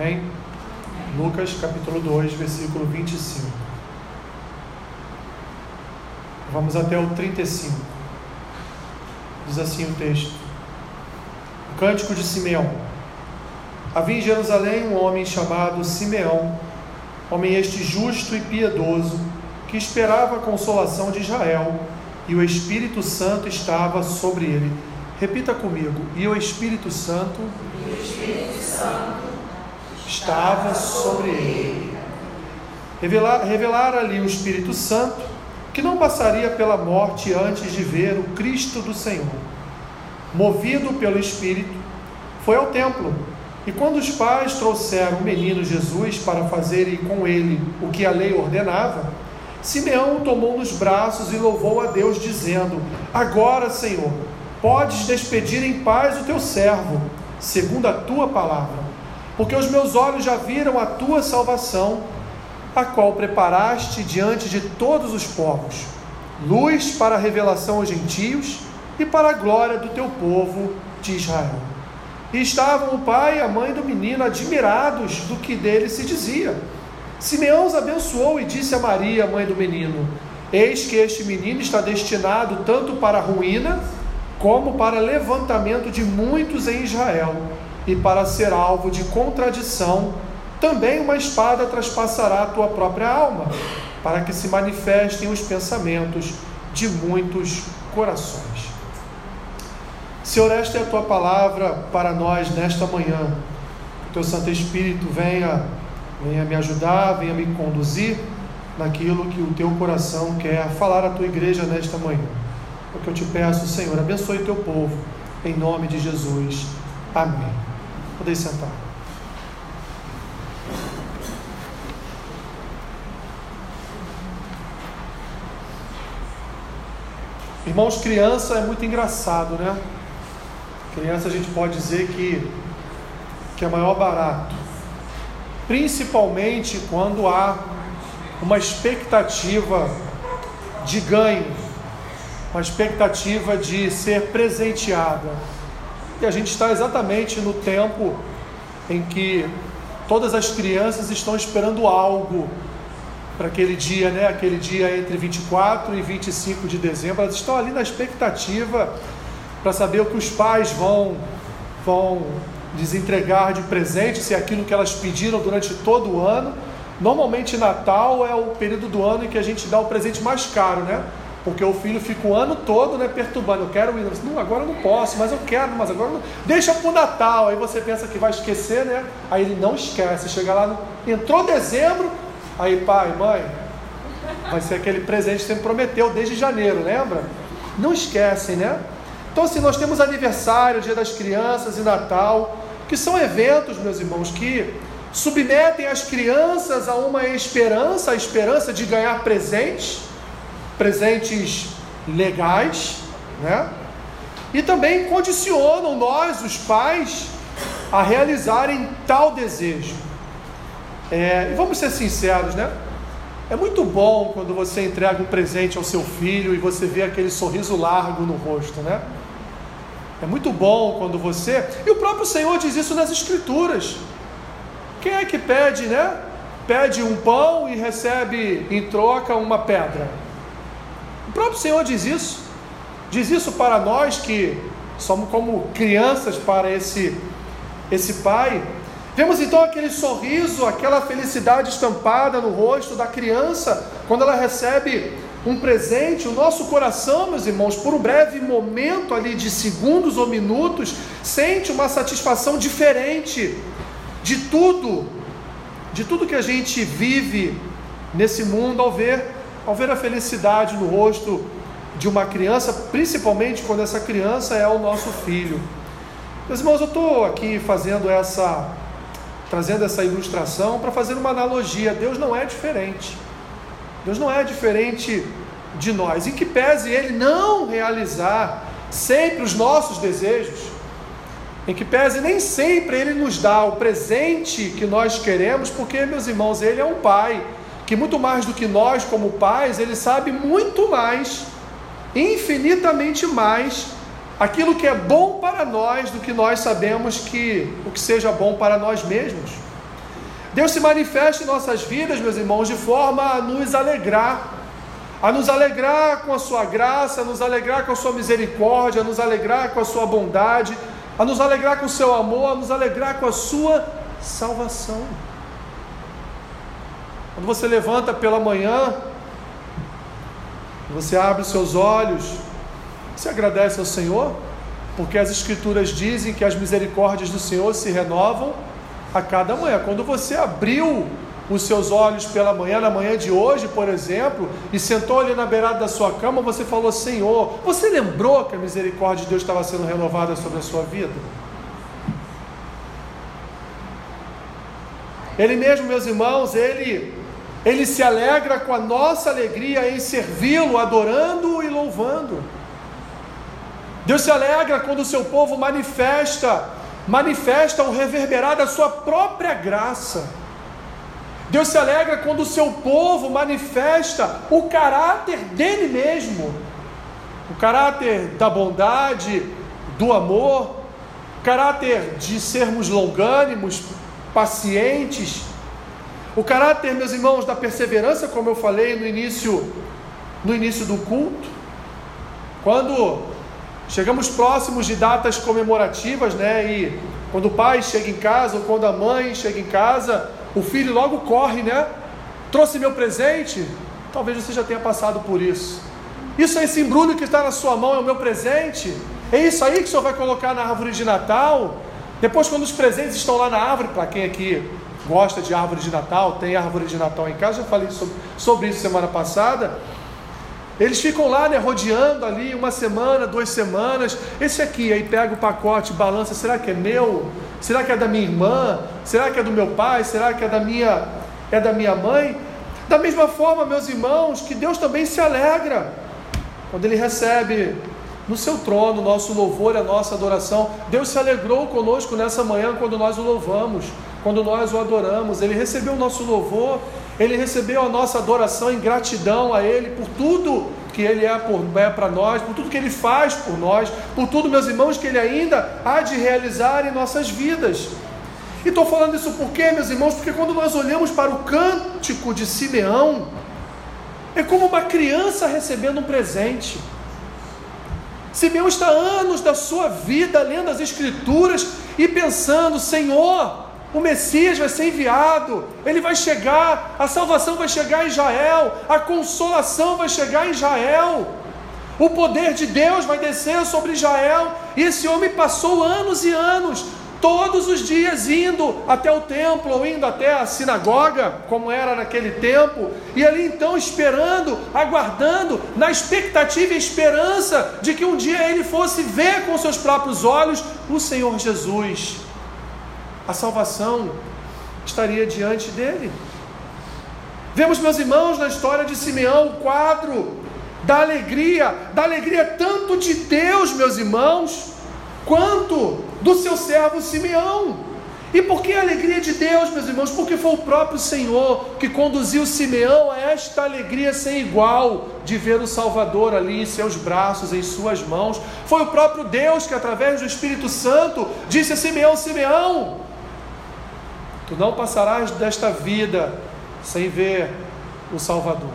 Amém? Lucas capítulo 2, versículo 25. Vamos até o 35. Diz assim o texto: O cântico de Simeão. Havia em Jerusalém um homem chamado Simeão, homem este justo e piedoso, que esperava a consolação de Israel, e o Espírito Santo estava sobre ele. Repita comigo: e o Espírito Santo, e o Espírito Santo estava sobre ele. Revelar, revelar ali o Espírito Santo, que não passaria pela morte antes de ver o Cristo do Senhor. Movido pelo Espírito, foi ao templo. E quando os pais trouxeram o menino Jesus para fazerem com ele o que a lei ordenava, Simeão o tomou nos braços e louvou a Deus, dizendo: Agora, Senhor, podes despedir em paz o teu servo, segundo a tua palavra porque os meus olhos já viram a tua salvação, a qual preparaste diante de todos os povos, luz para a revelação aos gentios e para a glória do teu povo de Israel. E estavam o pai e a mãe do menino admirados do que dele se dizia. Simeão os abençoou e disse a Maria, mãe do menino: Eis que este menino está destinado tanto para a ruína, como para levantamento de muitos em Israel e para ser alvo de contradição, também uma espada traspassará a tua própria alma, para que se manifestem os pensamentos de muitos corações. Senhor, esta é a tua palavra para nós nesta manhã. O teu Santo Espírito venha, venha me ajudar, venha me conduzir naquilo que o teu coração quer falar à tua igreja nesta manhã. É o que eu te peço, Senhor, abençoe o teu povo, em nome de Jesus. Amém. Podem sentar. Irmãos, criança é muito engraçado, né? Criança a gente pode dizer que, que é maior barato. Principalmente quando há uma expectativa de ganho, uma expectativa de ser presenteada e a gente está exatamente no tempo em que todas as crianças estão esperando algo para aquele dia, né? Aquele dia entre 24 e 25 de dezembro. Elas estão ali na expectativa para saber o que os pais vão vão lhes entregar de presente, se é aquilo que elas pediram durante todo o ano. Normalmente Natal é o período do ano em que a gente dá o presente mais caro, né? Porque o filho fica o ano todo né, perturbando. Eu quero ir. Não, agora eu não posso, mas eu quero, mas agora não. Deixa para o Natal. Aí você pensa que vai esquecer, né? Aí ele não esquece. Chega lá, no... entrou dezembro. Aí, pai, mãe, vai ser aquele presente que você me prometeu desde janeiro, lembra? Não esquecem, né? Então, assim, nós temos aniversário, Dia das Crianças e Natal, que são eventos, meus irmãos, que submetem as crianças a uma esperança, a esperança de ganhar presentes presentes legais, né? E também condicionam nós, os pais, a realizarem tal desejo. É, e vamos ser sinceros, né? É muito bom quando você entrega um presente ao seu filho e você vê aquele sorriso largo no rosto, né? É muito bom quando você. E o próprio Senhor diz isso nas Escrituras. Quem é que pede, né? Pede um pão e recebe em troca uma pedra. O próprio Senhor diz isso. Diz isso para nós que somos como crianças para esse esse pai. Vemos então aquele sorriso, aquela felicidade estampada no rosto da criança quando ela recebe um presente. O nosso coração, meus irmãos, por um breve momento ali de segundos ou minutos, sente uma satisfação diferente de tudo, de tudo que a gente vive nesse mundo ao ver ao ver a felicidade no rosto de uma criança, principalmente quando essa criança é o nosso filho. Meus irmãos, eu estou aqui fazendo essa, trazendo essa ilustração para fazer uma analogia. Deus não é diferente. Deus não é diferente de nós. Em que pese Ele não realizar sempre os nossos desejos, em que pese nem sempre Ele nos dá o presente que nós queremos, porque, meus irmãos, Ele é um Pai que muito mais do que nós, como pais, ele sabe muito mais, infinitamente mais, aquilo que é bom para nós do que nós sabemos que o que seja bom para nós mesmos. Deus se manifesta em nossas vidas, meus irmãos, de forma a nos alegrar, a nos alegrar com a sua graça, a nos alegrar com a sua misericórdia, a nos alegrar com a sua bondade, a nos alegrar com o seu amor, a nos alegrar com a sua salvação. Quando você levanta pela manhã, você abre os seus olhos, você agradece ao Senhor, porque as Escrituras dizem que as misericórdias do Senhor se renovam a cada manhã. Quando você abriu os seus olhos pela manhã, na manhã de hoje, por exemplo, e sentou ali na beirada da sua cama, você falou: Senhor, você lembrou que a misericórdia de Deus estava sendo renovada sobre a sua vida? Ele mesmo, meus irmãos, ele ele se alegra com a nossa alegria em servi-lo, adorando e louvando. Deus se alegra quando o seu povo manifesta, manifesta o reverberar da sua própria graça. Deus se alegra quando o seu povo manifesta o caráter dele mesmo, o caráter da bondade, do amor, o caráter de sermos longânimos, pacientes, o caráter, meus irmãos, da perseverança, como eu falei no início, no início do culto, quando chegamos próximos de datas comemorativas, né? E quando o pai chega em casa ou quando a mãe chega em casa, o filho logo corre, né? Trouxe meu presente. Talvez você já tenha passado por isso. Isso é esse embrulho que está na sua mão, é o meu presente. É isso aí que o senhor vai colocar na árvore de Natal. Depois, quando os presentes estão lá na árvore, para quem aqui gosta de árvore de Natal, tem árvore de Natal em casa, já falei sobre, sobre isso semana passada. Eles ficam lá, né, rodeando ali uma semana, duas semanas. Esse aqui, aí pega o pacote, balança, será que é meu? Será que é da minha irmã? Será que é do meu pai? Será que é da minha é da minha mãe? Da mesma forma, meus irmãos, que Deus também se alegra quando ele recebe no seu trono, nosso louvor a nossa adoração. Deus se alegrou conosco nessa manhã quando nós o louvamos, quando nós o adoramos. Ele recebeu o nosso louvor, ele recebeu a nossa adoração em gratidão a Ele por tudo que Ele é, é para nós, por tudo que Ele faz por nós, por tudo, meus irmãos, que Ele ainda há de realizar em nossas vidas. E estou falando isso por quê, meus irmãos? Porque quando nós olhamos para o cântico de Simeão, é como uma criança recebendo um presente. Simeão está anos da sua vida lendo as Escrituras e pensando: Senhor, o Messias vai ser enviado, ele vai chegar, a salvação vai chegar em Israel, a consolação vai chegar em Israel, o poder de Deus vai descer sobre Israel. E esse homem passou anos e anos todos os dias indo até o templo ou indo até a sinagoga, como era naquele tempo, e ali então esperando, aguardando, na expectativa e esperança de que um dia ele fosse ver com seus próprios olhos o Senhor Jesus. A salvação estaria diante dele. Vemos, meus irmãos, na história de Simeão, o quadro da alegria, da alegria tanto de Deus, meus irmãos, quanto do seu servo Simeão. E por que a alegria de Deus, meus irmãos? Porque foi o próprio Senhor que conduziu Simeão a esta alegria sem igual de ver o Salvador ali em seus braços, em suas mãos. Foi o próprio Deus que, através do Espírito Santo, disse a Simeão: Simeão, tu não passarás desta vida sem ver o Salvador.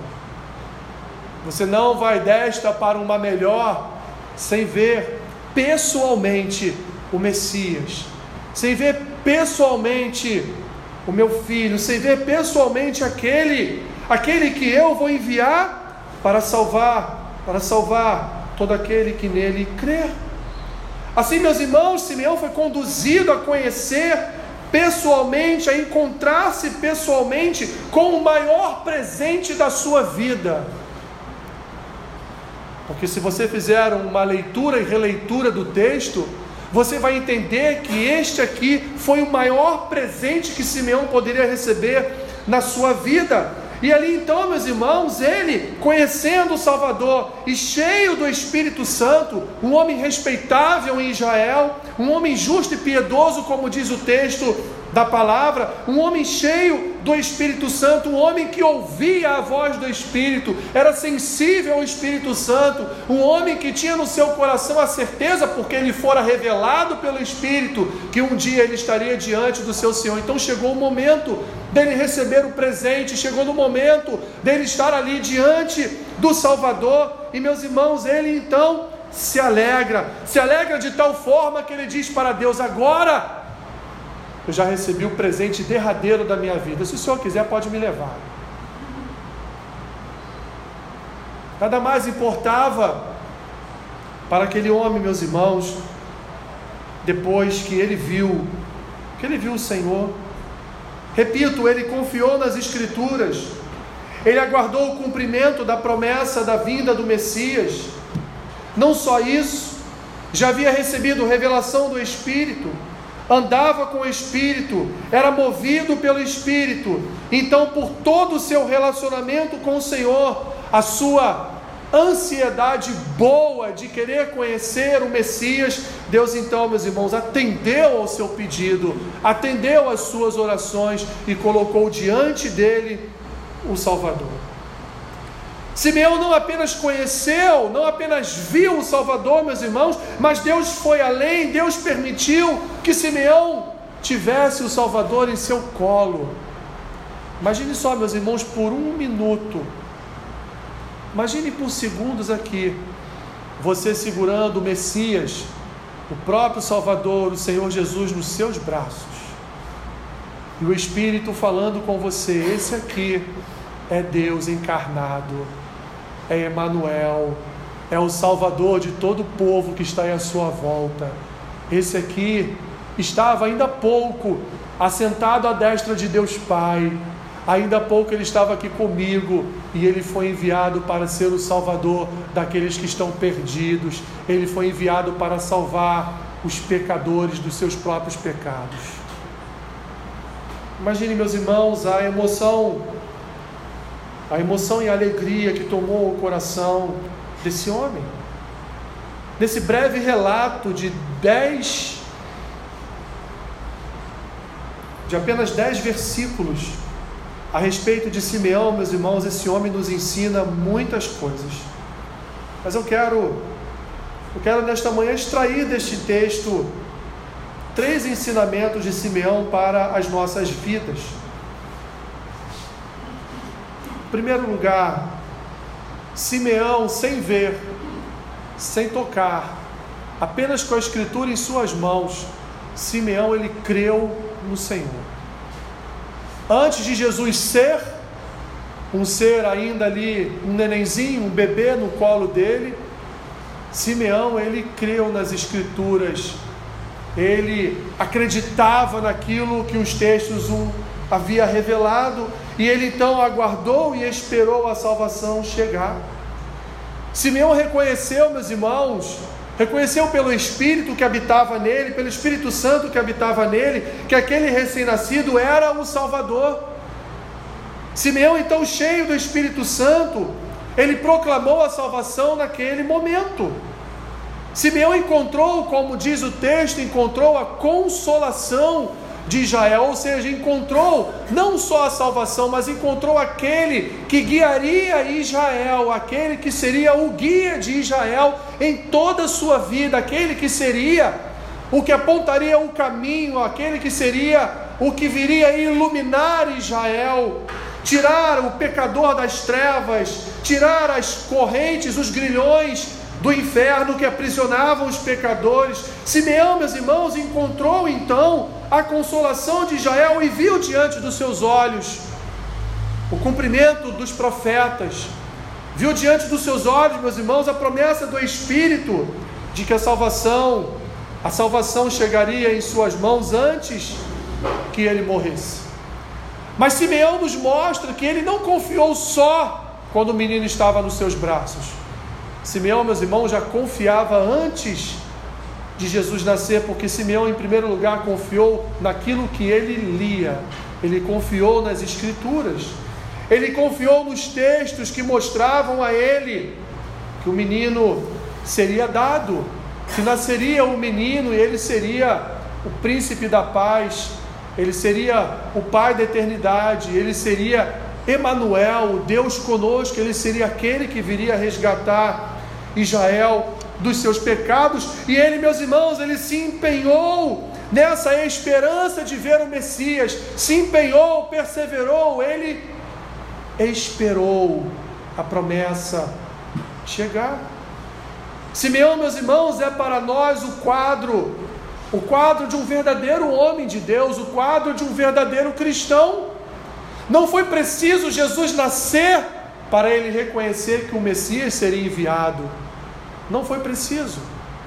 Você não vai desta para uma melhor sem ver pessoalmente o Messias, sem ver pessoalmente o meu filho, sem ver pessoalmente aquele, aquele que eu vou enviar para salvar, para salvar todo aquele que nele crer. Assim, meus irmãos, Simeão foi conduzido a conhecer pessoalmente, a encontrar-se pessoalmente com o maior presente da sua vida porque se você fizer uma leitura e releitura do texto, você vai entender que este aqui foi o maior presente que Simeão poderia receber na sua vida. E ali então, meus irmãos, ele, conhecendo o Salvador e cheio do Espírito Santo, um homem respeitável em Israel, um homem justo e piedoso, como diz o texto da palavra, um homem cheio do Espírito Santo, um homem que ouvia a voz do Espírito, era sensível ao Espírito Santo, um homem que tinha no seu coração a certeza, porque ele fora revelado pelo Espírito, que um dia ele estaria diante do seu Senhor. Então chegou o momento dele receber o presente, chegou no momento dele estar ali diante do Salvador, e meus irmãos, ele então se alegra, se alegra de tal forma que ele diz para Deus: agora eu já recebi o presente derradeiro da minha vida. Se o Senhor quiser, pode me levar. Nada mais importava para aquele homem, meus irmãos, depois que ele viu, que ele viu o Senhor. Repito, ele confiou nas Escrituras, ele aguardou o cumprimento da promessa da vinda do Messias. Não só isso, já havia recebido revelação do Espírito andava com o Espírito, era movido pelo Espírito. Então, por todo o seu relacionamento com o Senhor, a sua ansiedade boa de querer conhecer o Messias, Deus então, meus irmãos, atendeu ao seu pedido, atendeu às suas orações e colocou diante dele o Salvador. Simeão não apenas conheceu, não apenas viu o Salvador, meus irmãos, mas Deus foi além, Deus permitiu que Simeão tivesse o Salvador em seu colo. Imagine só, meus irmãos, por um minuto, imagine por segundos aqui, você segurando o Messias, o próprio Salvador, o Senhor Jesus, nos seus braços, e o Espírito falando com você: esse aqui é Deus encarnado é Emanuel, é o Salvador de todo o povo que está à sua volta. Esse aqui estava ainda há pouco assentado à destra de Deus Pai. Ainda há pouco ele estava aqui comigo e ele foi enviado para ser o Salvador daqueles que estão perdidos. Ele foi enviado para salvar os pecadores dos seus próprios pecados. Imagine, meus irmãos, a emoção a emoção e a alegria que tomou o coração desse homem. Nesse breve relato de dez, de apenas dez versículos a respeito de Simeão, meus irmãos, esse homem nos ensina muitas coisas. Mas eu quero, eu quero nesta manhã extrair deste texto três ensinamentos de Simeão para as nossas vidas primeiro lugar, Simeão, sem ver, sem tocar, apenas com a escritura em suas mãos, Simeão ele creu no Senhor. Antes de Jesus ser um ser ainda ali, um nenenzinho, um bebê no colo dele, Simeão ele creu nas escrituras. Ele acreditava naquilo que os textos o havia revelado e ele então aguardou e esperou a salvação chegar. Simeão reconheceu, meus irmãos, reconheceu pelo Espírito que habitava nele, pelo Espírito Santo que habitava nele, que aquele recém-nascido era o Salvador. Simeão, então, cheio do Espírito Santo, ele proclamou a salvação naquele momento. Simeão encontrou, como diz o texto, encontrou a consolação de Israel, ou seja, encontrou não só a salvação, mas encontrou aquele que guiaria Israel, aquele que seria o guia de Israel em toda a sua vida, aquele que seria o que apontaria o caminho, aquele que seria o que viria a iluminar Israel, tirar o pecador das trevas, tirar as correntes, os grilhões do inferno que aprisionavam os pecadores. Simeão, meus irmãos, encontrou então a consolação de Israel e viu diante dos seus olhos o cumprimento dos profetas. Viu diante dos seus olhos, meus irmãos, a promessa do Espírito de que a salvação, a salvação chegaria em suas mãos antes que ele morresse. Mas Simeão nos mostra que ele não confiou só quando o menino estava nos seus braços. Simeão, meus irmãos, já confiava antes de Jesus nascer, porque Simeão, em primeiro lugar, confiou naquilo que ele lia, ele confiou nas Escrituras, ele confiou nos textos que mostravam a ele que o menino seria dado, que nasceria o um menino e ele seria o príncipe da paz, ele seria o Pai da eternidade, ele seria Emanuel, Deus conosco, ele seria aquele que viria resgatar Israel dos seus pecados, e ele, meus irmãos, ele se empenhou nessa esperança de ver o Messias, se empenhou, perseverou, ele esperou a promessa chegar. Simeão, meus irmãos, é para nós o quadro, o quadro de um verdadeiro homem de Deus, o quadro de um verdadeiro cristão. Não foi preciso Jesus nascer para ele reconhecer que o Messias seria enviado. Não foi preciso,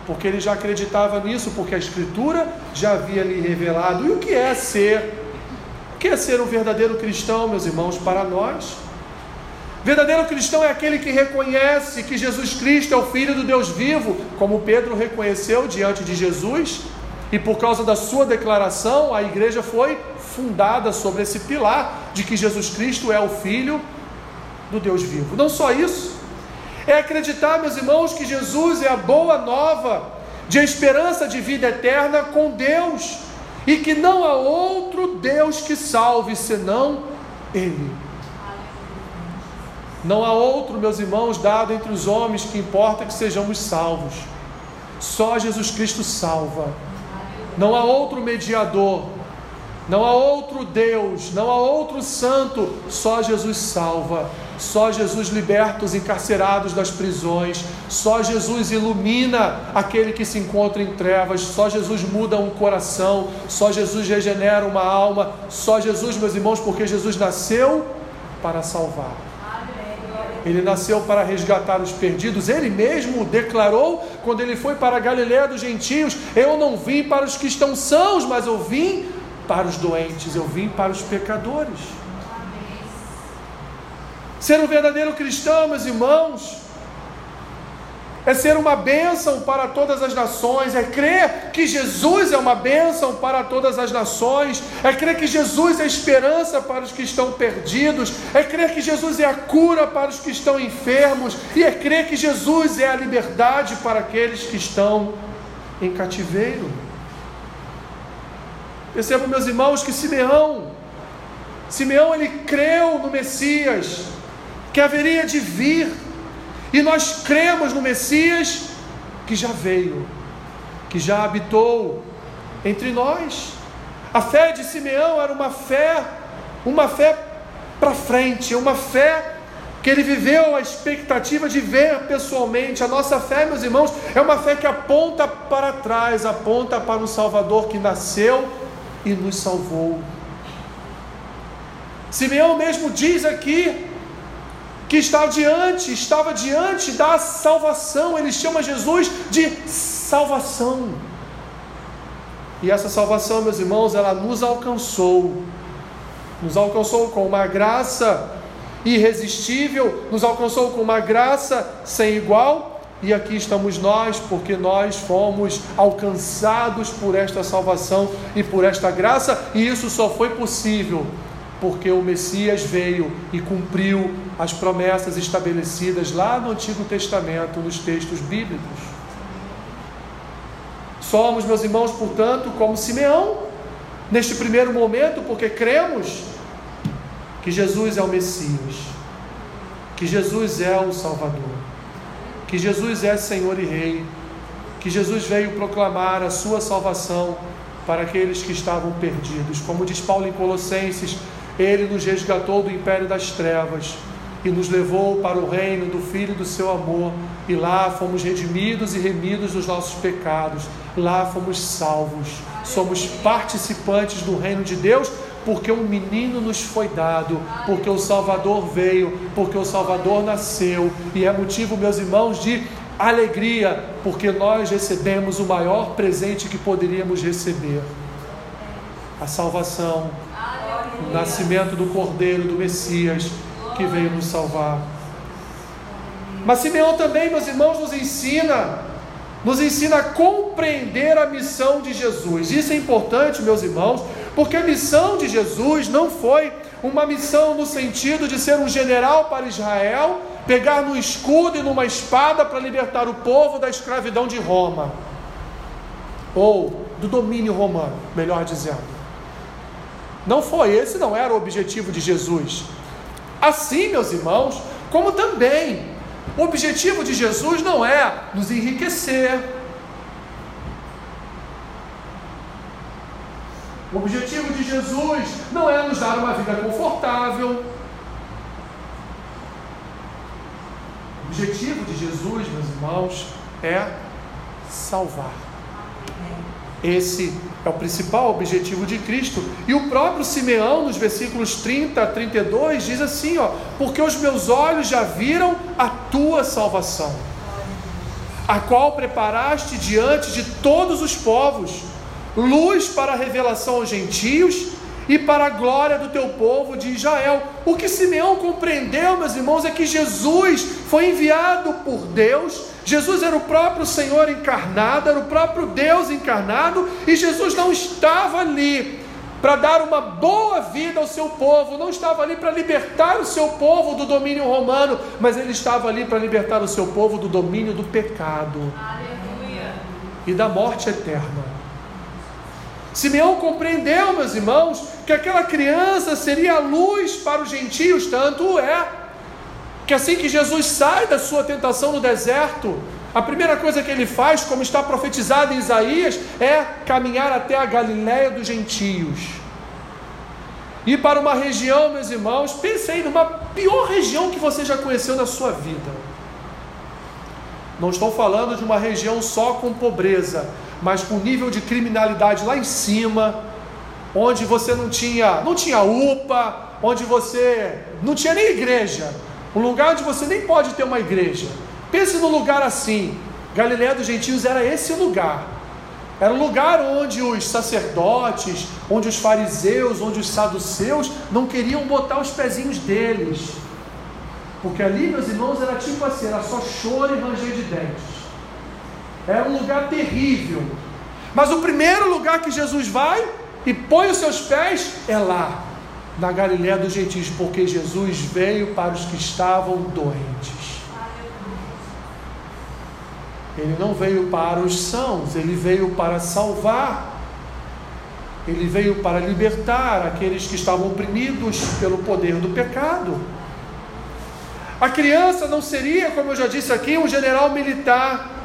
porque ele já acreditava nisso, porque a Escritura já havia lhe revelado. E o que é ser? O que é ser um verdadeiro cristão, meus irmãos, para nós? Verdadeiro cristão é aquele que reconhece que Jesus Cristo é o Filho do Deus vivo, como Pedro reconheceu diante de Jesus, e por causa da sua declaração, a igreja foi fundada sobre esse pilar de que Jesus Cristo é o Filho do Deus vivo. Não só isso, é acreditar, meus irmãos, que Jesus é a boa nova de esperança de vida eterna com Deus e que não há outro Deus que salve senão Ele. Não há outro, meus irmãos, dado entre os homens que importa que sejamos salvos. Só Jesus Cristo salva. Não há outro mediador. Não há outro Deus, não há outro santo, só Jesus salva. Só Jesus liberta os encarcerados das prisões, só Jesus ilumina aquele que se encontra em trevas, só Jesus muda um coração, só Jesus regenera uma alma, só Jesus, meus irmãos, porque Jesus nasceu para salvar. Ele nasceu para resgatar os perdidos. Ele mesmo declarou quando ele foi para a Galiléia dos gentios: Eu não vim para os que estão sãos, mas eu vim para os doentes, eu vim para os pecadores. Ser um verdadeiro cristão, meus irmãos, é ser uma bênção para todas as nações, é crer que Jesus é uma bênção para todas as nações, é crer que Jesus é esperança para os que estão perdidos, é crer que Jesus é a cura para os que estão enfermos, e é crer que Jesus é a liberdade para aqueles que estão em cativeiro. Percebam, meus irmãos, que Simeão, Simeão ele creu no Messias, que haveria de vir e nós cremos no Messias que já veio, que já habitou entre nós. A fé de Simeão era uma fé, uma fé para frente, uma fé que ele viveu a expectativa de ver pessoalmente. A nossa fé, meus irmãos, é uma fé que aponta para trás, aponta para um Salvador que nasceu e nos salvou. Simeão mesmo diz aqui que está diante, estava diante da salvação. Ele chama Jesus de salvação. E essa salvação, meus irmãos, ela nos alcançou. Nos alcançou com uma graça irresistível, nos alcançou com uma graça sem igual. E aqui estamos nós, porque nós fomos alcançados por esta salvação e por esta graça, e isso só foi possível porque o Messias veio e cumpriu as promessas estabelecidas lá no Antigo Testamento, nos textos bíblicos. Somos, meus irmãos, portanto, como Simeão, neste primeiro momento, porque cremos que Jesus é o Messias, que Jesus é o Salvador, que Jesus é Senhor e Rei, que Jesus veio proclamar a sua salvação para aqueles que estavam perdidos. Como diz Paulo em Colossenses, ele nos resgatou do império das trevas e nos levou para o reino do Filho do seu amor, e lá fomos redimidos e remidos dos nossos pecados, lá fomos salvos, somos participantes do reino de Deus, porque um menino nos foi dado, porque o Salvador veio, porque o Salvador nasceu, e é motivo, meus irmãos, de alegria, porque nós recebemos o maior presente que poderíamos receber a salvação o nascimento do Cordeiro, do Messias, que veio nos salvar. Mas Simeão também, meus irmãos, nos ensina, nos ensina a compreender a missão de Jesus. Isso é importante, meus irmãos, porque a missão de Jesus não foi uma missão no sentido de ser um general para Israel, pegar no escudo e numa espada para libertar o povo da escravidão de Roma, ou do domínio romano, melhor dizendo. Não foi esse, não era o objetivo de Jesus. Assim, meus irmãos, como também o objetivo de Jesus não é nos enriquecer. O objetivo de Jesus não é nos dar uma vida confortável. O objetivo de Jesus, meus irmãos, é salvar. Esse é o principal objetivo de Cristo. E o próprio Simeão, nos versículos 30 a 32, diz assim: ó, porque os meus olhos já viram a tua salvação, a qual preparaste diante de todos os povos, luz para a revelação aos gentios e para a glória do teu povo de Israel. O que Simeão compreendeu, meus irmãos, é que Jesus foi enviado por Deus Jesus era o próprio Senhor encarnado, era o próprio Deus encarnado, e Jesus não estava ali para dar uma boa vida ao seu povo, não estava ali para libertar o seu povo do domínio romano, mas ele estava ali para libertar o seu povo do domínio do pecado Aleluia. e da morte eterna. Simeão compreendeu, meus irmãos, que aquela criança seria a luz para os gentios, tanto é que assim que Jesus sai da sua tentação no deserto, a primeira coisa que ele faz, como está profetizado em Isaías, é caminhar até a Galiléia dos gentios. Ir para uma região, meus irmãos, pense aí numa pior região que você já conheceu na sua vida. Não estou falando de uma região só com pobreza, mas com nível de criminalidade lá em cima, onde você não tinha, não tinha UPA, onde você não tinha nem igreja, um lugar onde você nem pode ter uma igreja. Pense num lugar assim. Galiléia dos Gentios era esse lugar. Era um lugar onde os sacerdotes, onde os fariseus, onde os saduceus não queriam botar os pezinhos deles. Porque ali, meus irmãos, era tipo assim, era só choro e ranger de dentes. Era um lugar terrível. Mas o primeiro lugar que Jesus vai e põe os seus pés é lá na Galiléia dos gentios, porque Jesus veio para os que estavam doentes. Ele não veio para os sãos, ele veio para salvar. Ele veio para libertar aqueles que estavam oprimidos pelo poder do pecado. A criança não seria, como eu já disse aqui, um general militar,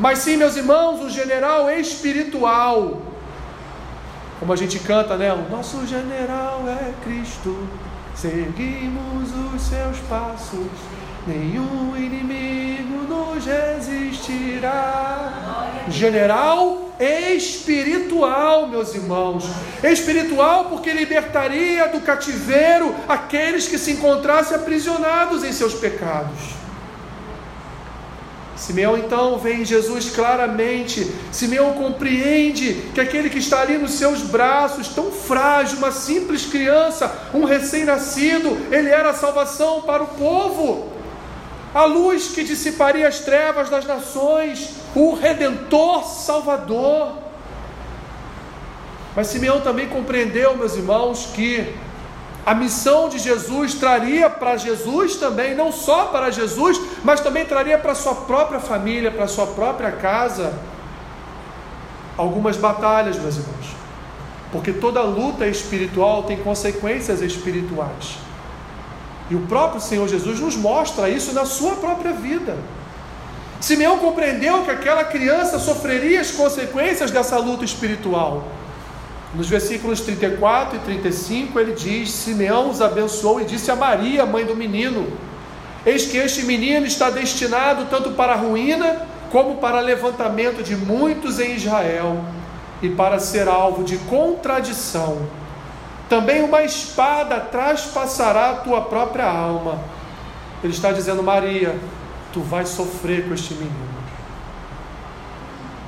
mas sim, meus irmãos, um general espiritual como a gente canta, né? O nosso general é Cristo, seguimos os seus passos, nenhum inimigo nos resistirá. General espiritual, meus irmãos. Espiritual porque libertaria do cativeiro aqueles que se encontrassem aprisionados em seus pecados. Simeão então vê em Jesus claramente, Simeão compreende que aquele que está ali nos seus braços, tão frágil, uma simples criança, um recém-nascido, ele era a salvação para o povo, a luz que dissiparia as trevas das nações, o redentor salvador. Mas Simeão também compreendeu, meus irmãos, que a missão de Jesus traria para Jesus também, não só para Jesus, mas também traria para sua própria família, para sua própria casa, algumas batalhas, meus irmãos. Porque toda luta espiritual tem consequências espirituais. E o próprio Senhor Jesus nos mostra isso na sua própria vida. Simeão compreendeu que aquela criança sofreria as consequências dessa luta espiritual. Nos versículos 34 e 35, ele diz: Simeão os abençoou e disse a Maria, mãe do menino: Eis que este menino está destinado tanto para a ruína, como para levantamento de muitos em Israel, e para ser alvo de contradição. Também uma espada traspassará a tua própria alma. Ele está dizendo, Maria, tu vais sofrer com este menino.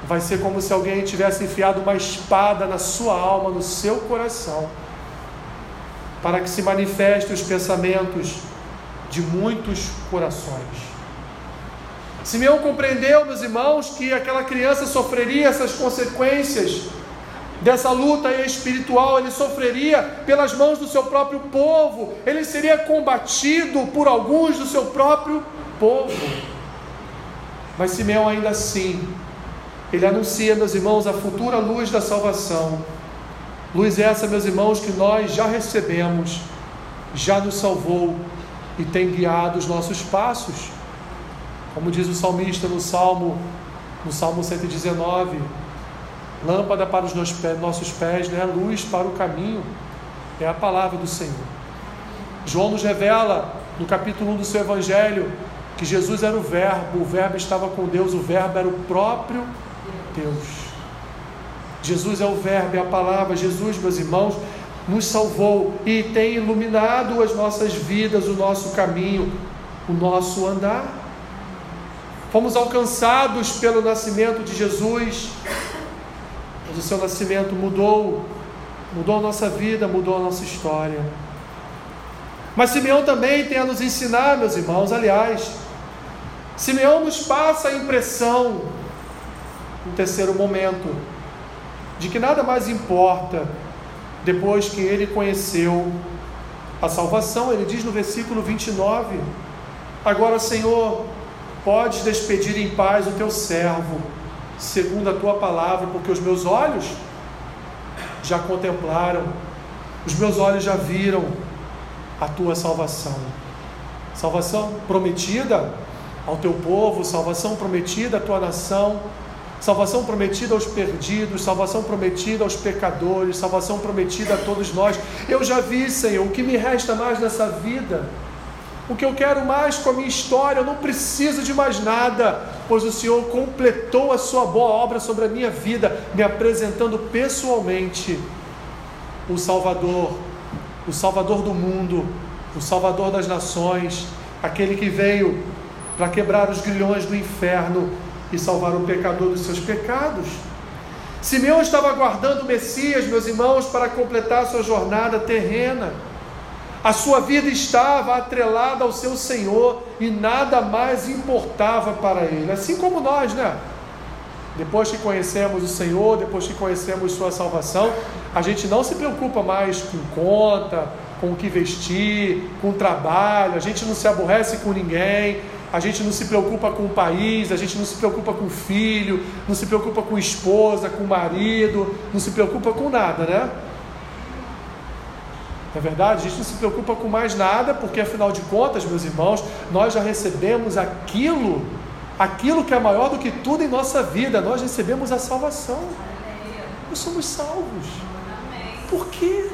Vai ser como se alguém tivesse enfiado uma espada na sua alma, no seu coração, para que se manifestem os pensamentos de muitos corações. Simeão compreendeu, meus irmãos, que aquela criança sofreria essas consequências dessa luta espiritual, ele sofreria pelas mãos do seu próprio povo, ele seria combatido por alguns do seu próprio povo. Mas Simeão ainda assim ele anuncia, meus irmãos, a futura luz da salvação. Luz essa, meus irmãos, que nós já recebemos, já nos salvou e tem guiado os nossos passos. Como diz o salmista no Salmo, no Salmo 119, lâmpada para os nossos pés, né? luz para o caminho, é a palavra do Senhor. João nos revela, no capítulo 1 do seu Evangelho, que Jesus era o Verbo, o Verbo estava com Deus, o Verbo era o próprio Deus. Jesus é o Verbo, é a palavra. Jesus, meus irmãos, nos salvou e tem iluminado as nossas vidas, o nosso caminho, o nosso andar. Fomos alcançados pelo nascimento de Jesus, mas o seu nascimento mudou, mudou a nossa vida, mudou a nossa história. Mas Simeão também tem a nos ensinar, meus irmãos, aliás, Simeão nos passa a impressão, no terceiro momento, de que nada mais importa depois que ele conheceu a salvação. Ele diz no versículo 29: Agora, Senhor, podes despedir em paz o teu servo, segundo a tua palavra, porque os meus olhos já contemplaram, os meus olhos já viram a tua salvação. Salvação prometida ao teu povo, salvação prometida à tua nação salvação prometida aos perdidos, salvação prometida aos pecadores, salvação prometida a todos nós. Eu já vi, Senhor, o que me resta mais nessa vida, o que eu quero mais com a minha história, eu não preciso de mais nada, pois o Senhor completou a sua boa obra sobre a minha vida, me apresentando pessoalmente o Salvador, o Salvador do mundo, o Salvador das nações, aquele que veio para quebrar os grilhões do inferno e salvar o pecador dos seus pecados. Simeão estava aguardando o Messias, meus irmãos, para completar sua jornada terrena. A sua vida estava atrelada ao seu Senhor e nada mais importava para ele, assim como nós, né? Depois que conhecemos o Senhor, depois que conhecemos Sua salvação, a gente não se preocupa mais com conta, com o que vestir, com trabalho, a gente não se aborrece com ninguém, a gente não se preocupa com o país, a gente não se preocupa com o filho, não se preocupa com esposa, com marido, não se preocupa com nada, né? É verdade? A gente não se preocupa com mais nada, porque afinal de contas, meus irmãos, nós já recebemos aquilo, aquilo que é maior do que tudo em nossa vida, nós recebemos a salvação. Nós somos salvos. Por quê?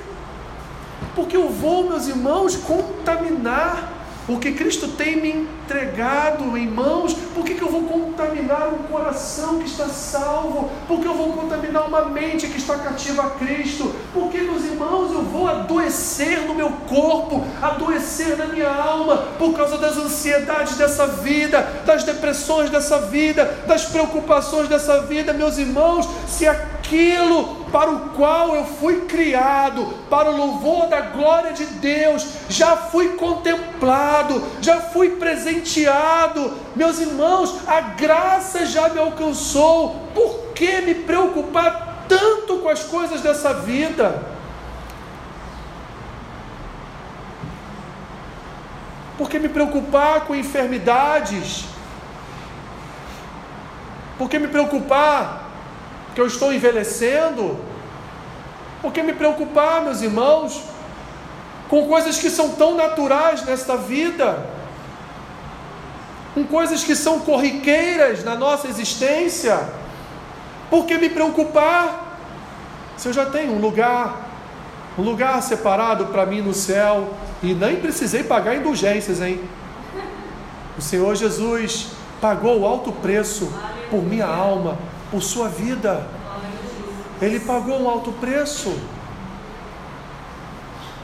Porque eu vou, meus irmãos, contaminar o que Cristo tem me entregado em mãos, por que, que eu vou contaminar um coração que está salvo? Por que eu vou contaminar uma mente que está cativa a Cristo? Por que, meus irmãos, eu vou adoecer no meu corpo, adoecer na minha alma, por causa das ansiedades dessa vida, das depressões dessa vida, das preocupações dessa vida, meus irmãos, se aquilo para o qual eu fui criado, para o louvor da glória de Deus, já fui contemplado, já fui presenteado. Meus irmãos, a graça já me alcançou. Por que me preocupar tanto com as coisas dessa vida? Por que me preocupar com enfermidades? Por que me preocupar que eu estou envelhecendo? Por que me preocupar, meus irmãos, com coisas que são tão naturais nesta vida? Com coisas que são corriqueiras na nossa existência? Por que me preocupar se eu já tenho um lugar, um lugar separado para mim no céu e nem precisei pagar indulgências, hein? O Senhor Jesus pagou o alto preço por minha alma por sua vida. Ele pagou um alto preço.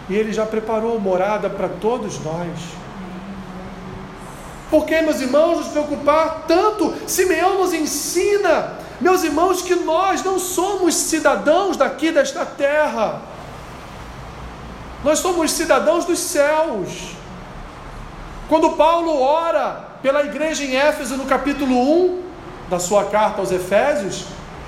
E ele já preparou morada para todos nós. Por que, meus irmãos, nos preocupar tanto? Simeão nos ensina, meus irmãos, que nós não somos cidadãos daqui desta terra. Nós somos cidadãos dos céus. Quando Paulo ora pela igreja em Éfeso, no capítulo 1, da sua carta aos Efésios,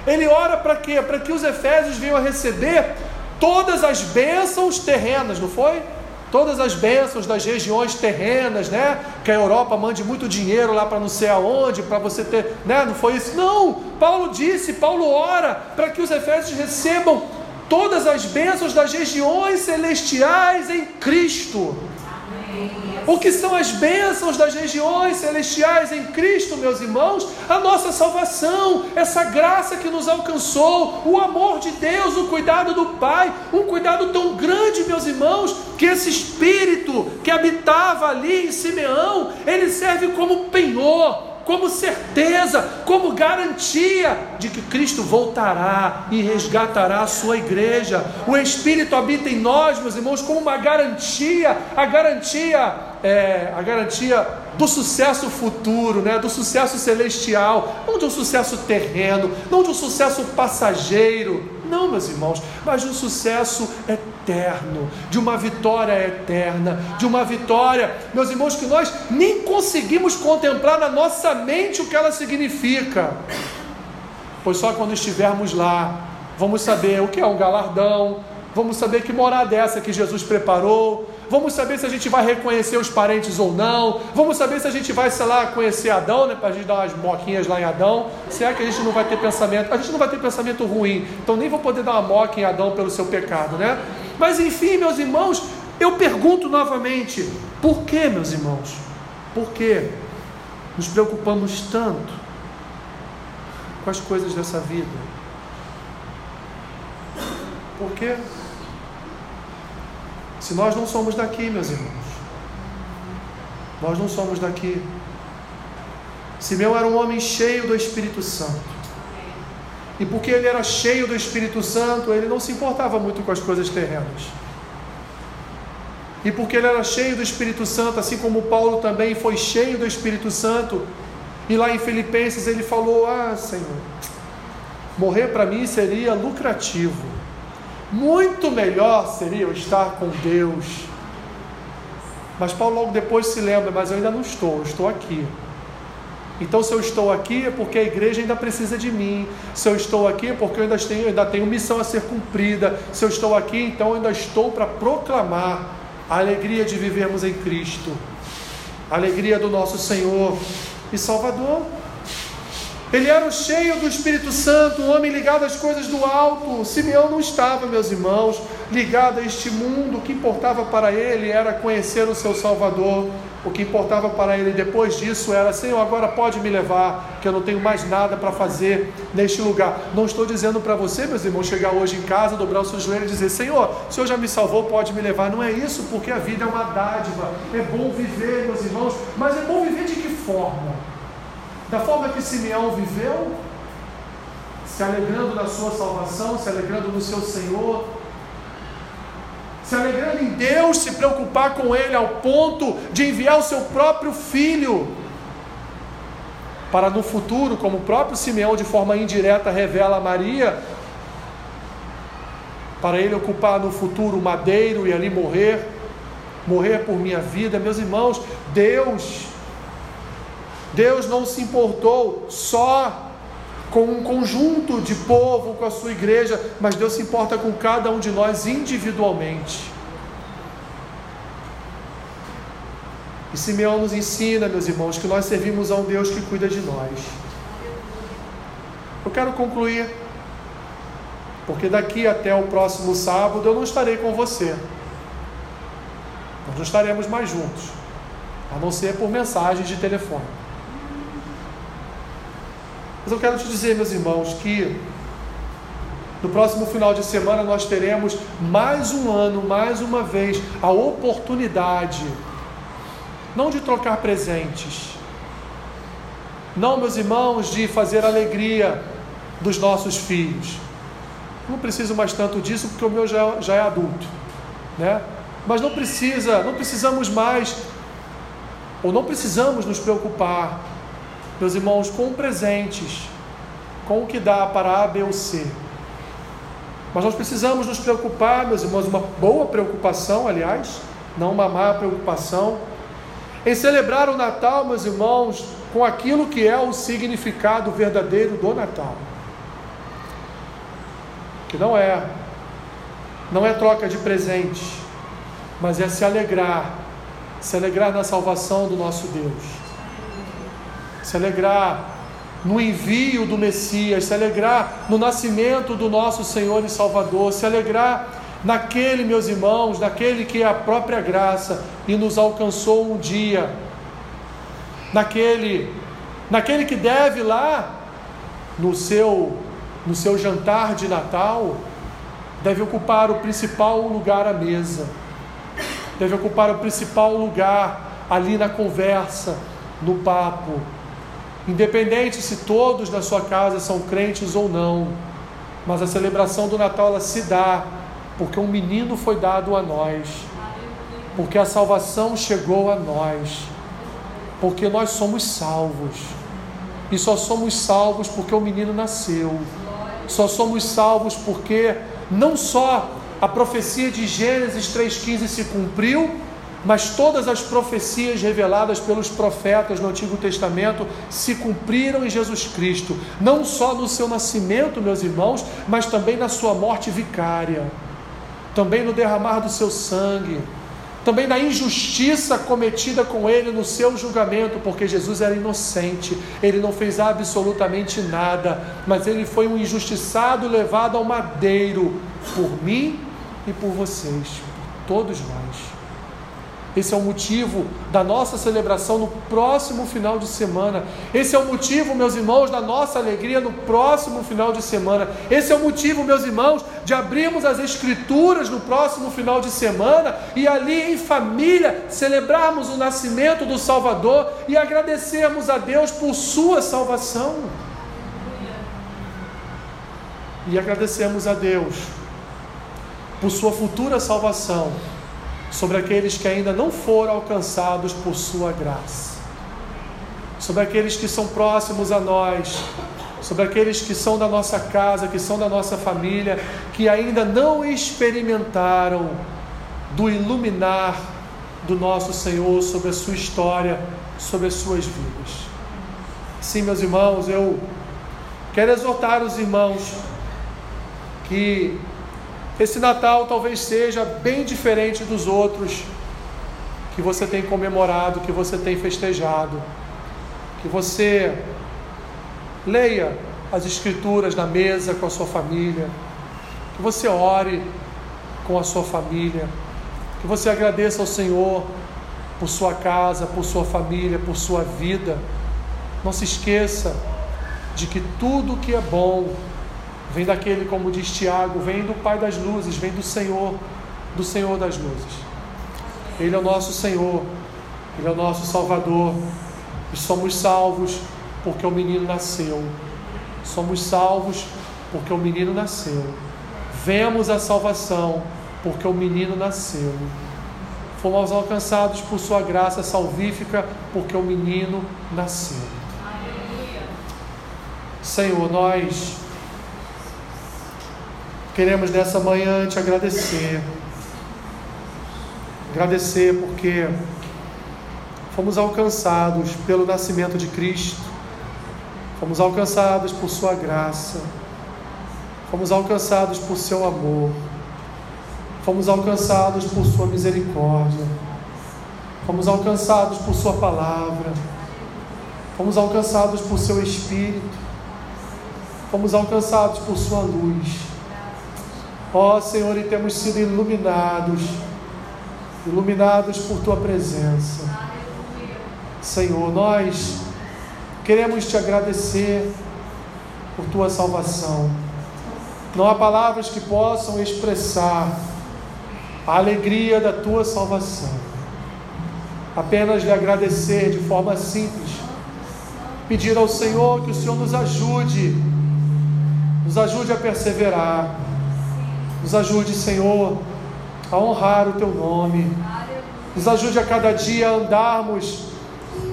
ele ora para quê? Para que os Efésios venham a receber todas as bênçãos terrenas, não foi? Todas as bênçãos das regiões terrenas, né? Que a Europa mande muito dinheiro lá para não sei aonde, para você ter, né? Não foi isso? Não! Paulo disse, Paulo ora para que os Efésios recebam todas as bênçãos das regiões celestiais em Cristo. O que são as bênçãos das regiões celestiais em Cristo, meus irmãos? A nossa salvação, essa graça que nos alcançou, o amor de Deus, o cuidado do Pai, um cuidado tão grande, meus irmãos, que esse espírito que habitava ali em Simeão, ele serve como penhor como certeza, como garantia de que Cristo voltará e resgatará a sua igreja. O Espírito habita em nós, meus irmãos, como uma garantia, a garantia, é, a garantia do sucesso futuro, né? do sucesso celestial, não de um sucesso terreno, não de um sucesso passageiro, não, meus irmãos, mas de um sucesso eterno, de uma vitória eterna, de uma vitória, meus irmãos, que nós nem conseguimos contemplar na nossa mente o que ela significa. Pois só quando estivermos lá, vamos saber o que é um galardão, vamos saber que morada é essa que Jesus preparou, vamos saber se a gente vai reconhecer os parentes ou não, vamos saber se a gente vai, sei lá, conhecer Adão, né, para a gente dar umas moquinhas lá em Adão, se é que a gente não vai ter pensamento, a gente não vai ter pensamento ruim, então nem vou poder dar uma moca em Adão pelo seu pecado, né? Mas enfim, meus irmãos, eu pergunto novamente, por que, meus irmãos? Por que nos preocupamos tanto com as coisas dessa vida? Por quê? Se nós não somos daqui, meus irmãos, nós não somos daqui. Simeão era um homem cheio do Espírito Santo. E porque ele era cheio do Espírito Santo, ele não se importava muito com as coisas terrenas. E porque ele era cheio do Espírito Santo, assim como Paulo também foi cheio do Espírito Santo, e lá em Filipenses ele falou: Ah, Senhor, morrer para mim seria lucrativo. Muito melhor seria eu estar com Deus. Mas Paulo logo depois se lembra, mas eu ainda não estou, eu estou aqui. Então, se eu estou aqui é porque a igreja ainda precisa de mim. Se eu estou aqui é porque eu ainda tenho, ainda tenho missão a ser cumprida. Se eu estou aqui, então eu ainda estou para proclamar a alegria de vivermos em Cristo, a alegria do nosso Senhor e Salvador. Ele era cheio do Espírito Santo, um homem ligado às coisas do alto. Simeão não estava, meus irmãos, ligado a este mundo. O que importava para ele era conhecer o seu Salvador. O que importava para ele depois disso era: Senhor, agora pode me levar, que eu não tenho mais nada para fazer neste lugar. Não estou dizendo para você, meus irmãos, chegar hoje em casa, dobrar os seus joelhos e dizer: Senhor, o Senhor já me salvou, pode me levar. Não é isso, porque a vida é uma dádiva. É bom viver, meus irmãos, mas é bom viver de que forma? Da forma que Simeão viveu, se alegrando na sua salvação, se alegrando no seu Senhor, se alegrando em Deus, se preocupar com Ele ao ponto de enviar o seu próprio filho, para no futuro, como o próprio Simeão de forma indireta revela a Maria, para ele ocupar no futuro o madeiro e ali morrer, morrer por minha vida, meus irmãos, Deus Deus não se importou só com um conjunto de povo, com a sua igreja, mas Deus se importa com cada um de nós individualmente. E Simeão nos ensina, meus irmãos, que nós servimos a um Deus que cuida de nós. Eu quero concluir, porque daqui até o próximo sábado eu não estarei com você. Nós não estaremos mais juntos, a não ser por mensagens de telefone. Mas eu quero te dizer, meus irmãos, que no próximo final de semana nós teremos mais um ano, mais uma vez, a oportunidade, não de trocar presentes, não, meus irmãos, de fazer alegria dos nossos filhos. Não preciso mais tanto disso porque o meu já, já é adulto, né? Mas não precisa, não precisamos mais, ou não precisamos nos preocupar meus irmãos, com presentes, com o que dá para A, B ou C. Mas nós precisamos nos preocupar, meus irmãos, uma boa preocupação, aliás, não uma má preocupação, em celebrar o Natal, meus irmãos, com aquilo que é o significado verdadeiro do Natal. Que não é, não é troca de presente, mas é se alegrar, se alegrar na salvação do nosso Deus se alegrar no envio do Messias, se alegrar no nascimento do nosso Senhor e Salvador, se alegrar naquele, meus irmãos, naquele que é a própria graça e nos alcançou um dia, naquele, naquele que deve lá no seu no seu jantar de Natal, deve ocupar o principal lugar à mesa, deve ocupar o principal lugar ali na conversa, no papo, independente se todos na sua casa são crentes ou não, mas a celebração do Natal ela se dá porque um menino foi dado a nós, porque a salvação chegou a nós, porque nós somos salvos, e só somos salvos porque o menino nasceu, só somos salvos porque não só a profecia de Gênesis 3,15 se cumpriu, mas todas as profecias reveladas pelos profetas no Antigo Testamento se cumpriram em Jesus Cristo, não só no seu nascimento, meus irmãos, mas também na sua morte vicária, também no derramar do seu sangue, também na injustiça cometida com ele no seu julgamento, porque Jesus era inocente, ele não fez absolutamente nada, mas ele foi um injustiçado levado ao madeiro por mim e por vocês, por todos nós. Esse é o motivo da nossa celebração no próximo final de semana. Esse é o motivo, meus irmãos, da nossa alegria no próximo final de semana. Esse é o motivo, meus irmãos, de abrirmos as Escrituras no próximo final de semana e ali em família celebrarmos o nascimento do Salvador e agradecermos a Deus por Sua salvação. E agradecemos a Deus por Sua futura salvação sobre aqueles que ainda não foram alcançados por Sua graça, sobre aqueles que são próximos a nós, sobre aqueles que são da nossa casa, que são da nossa família, que ainda não experimentaram do iluminar do nosso Senhor sobre a sua história, sobre as suas vidas. Sim, meus irmãos, eu quero exortar os irmãos que esse Natal talvez seja bem diferente dos outros que você tem comemorado, que você tem festejado. Que você leia as Escrituras na mesa com a sua família. Que você ore com a sua família. Que você agradeça ao Senhor por sua casa, por sua família, por sua vida. Não se esqueça de que tudo que é bom Vem daquele, como diz Tiago, vem do Pai das luzes, vem do Senhor, do Senhor das luzes. Ele é o nosso Senhor, Ele é o nosso Salvador. E somos salvos porque o menino nasceu. Somos salvos porque o menino nasceu. Vemos a salvação porque o menino nasceu. Fomos alcançados por Sua graça salvífica porque o menino nasceu. Senhor, nós Queremos nessa manhã te agradecer. Agradecer porque fomos alcançados pelo nascimento de Cristo, fomos alcançados por Sua graça, fomos alcançados por Seu amor, fomos alcançados por Sua misericórdia, fomos alcançados por Sua palavra, fomos alcançados por Seu Espírito, fomos alcançados por Sua luz. Ó oh, Senhor, e temos sido iluminados, iluminados por Tua presença. Senhor, nós queremos te agradecer por Tua salvação. Não há palavras que possam expressar a alegria da Tua salvação. Apenas lhe agradecer de forma simples, pedir ao Senhor que o Senhor nos ajude, nos ajude a perseverar nos ajude, Senhor, a honrar o Teu nome. Nos ajude a cada dia a andarmos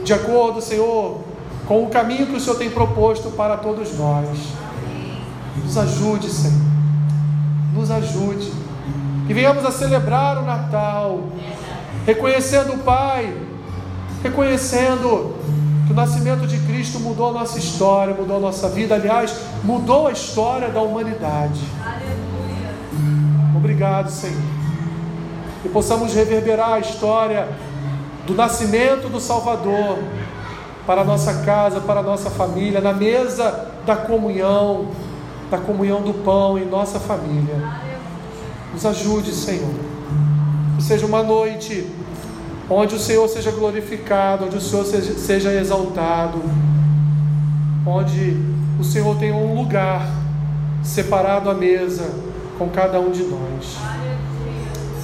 de acordo, Senhor, com o caminho que o Senhor tem proposto para todos nós. Nos ajude, Senhor. Nos ajude. Que venhamos a celebrar o Natal, reconhecendo o Pai, reconhecendo que o nascimento de Cristo mudou a nossa história, mudou a nossa vida, aliás, mudou a história da humanidade. Obrigado, Senhor. Que possamos reverberar a história do nascimento do Salvador para a nossa casa, para a nossa família, na mesa da comunhão, da comunhão do pão em nossa família. Nos ajude, Senhor. Que seja uma noite onde o Senhor seja glorificado, onde o Senhor seja, seja exaltado, onde o Senhor tenha um lugar separado à mesa com cada um de nós.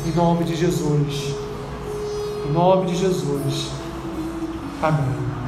Em nome de Jesus. Em nome de Jesus. Amém.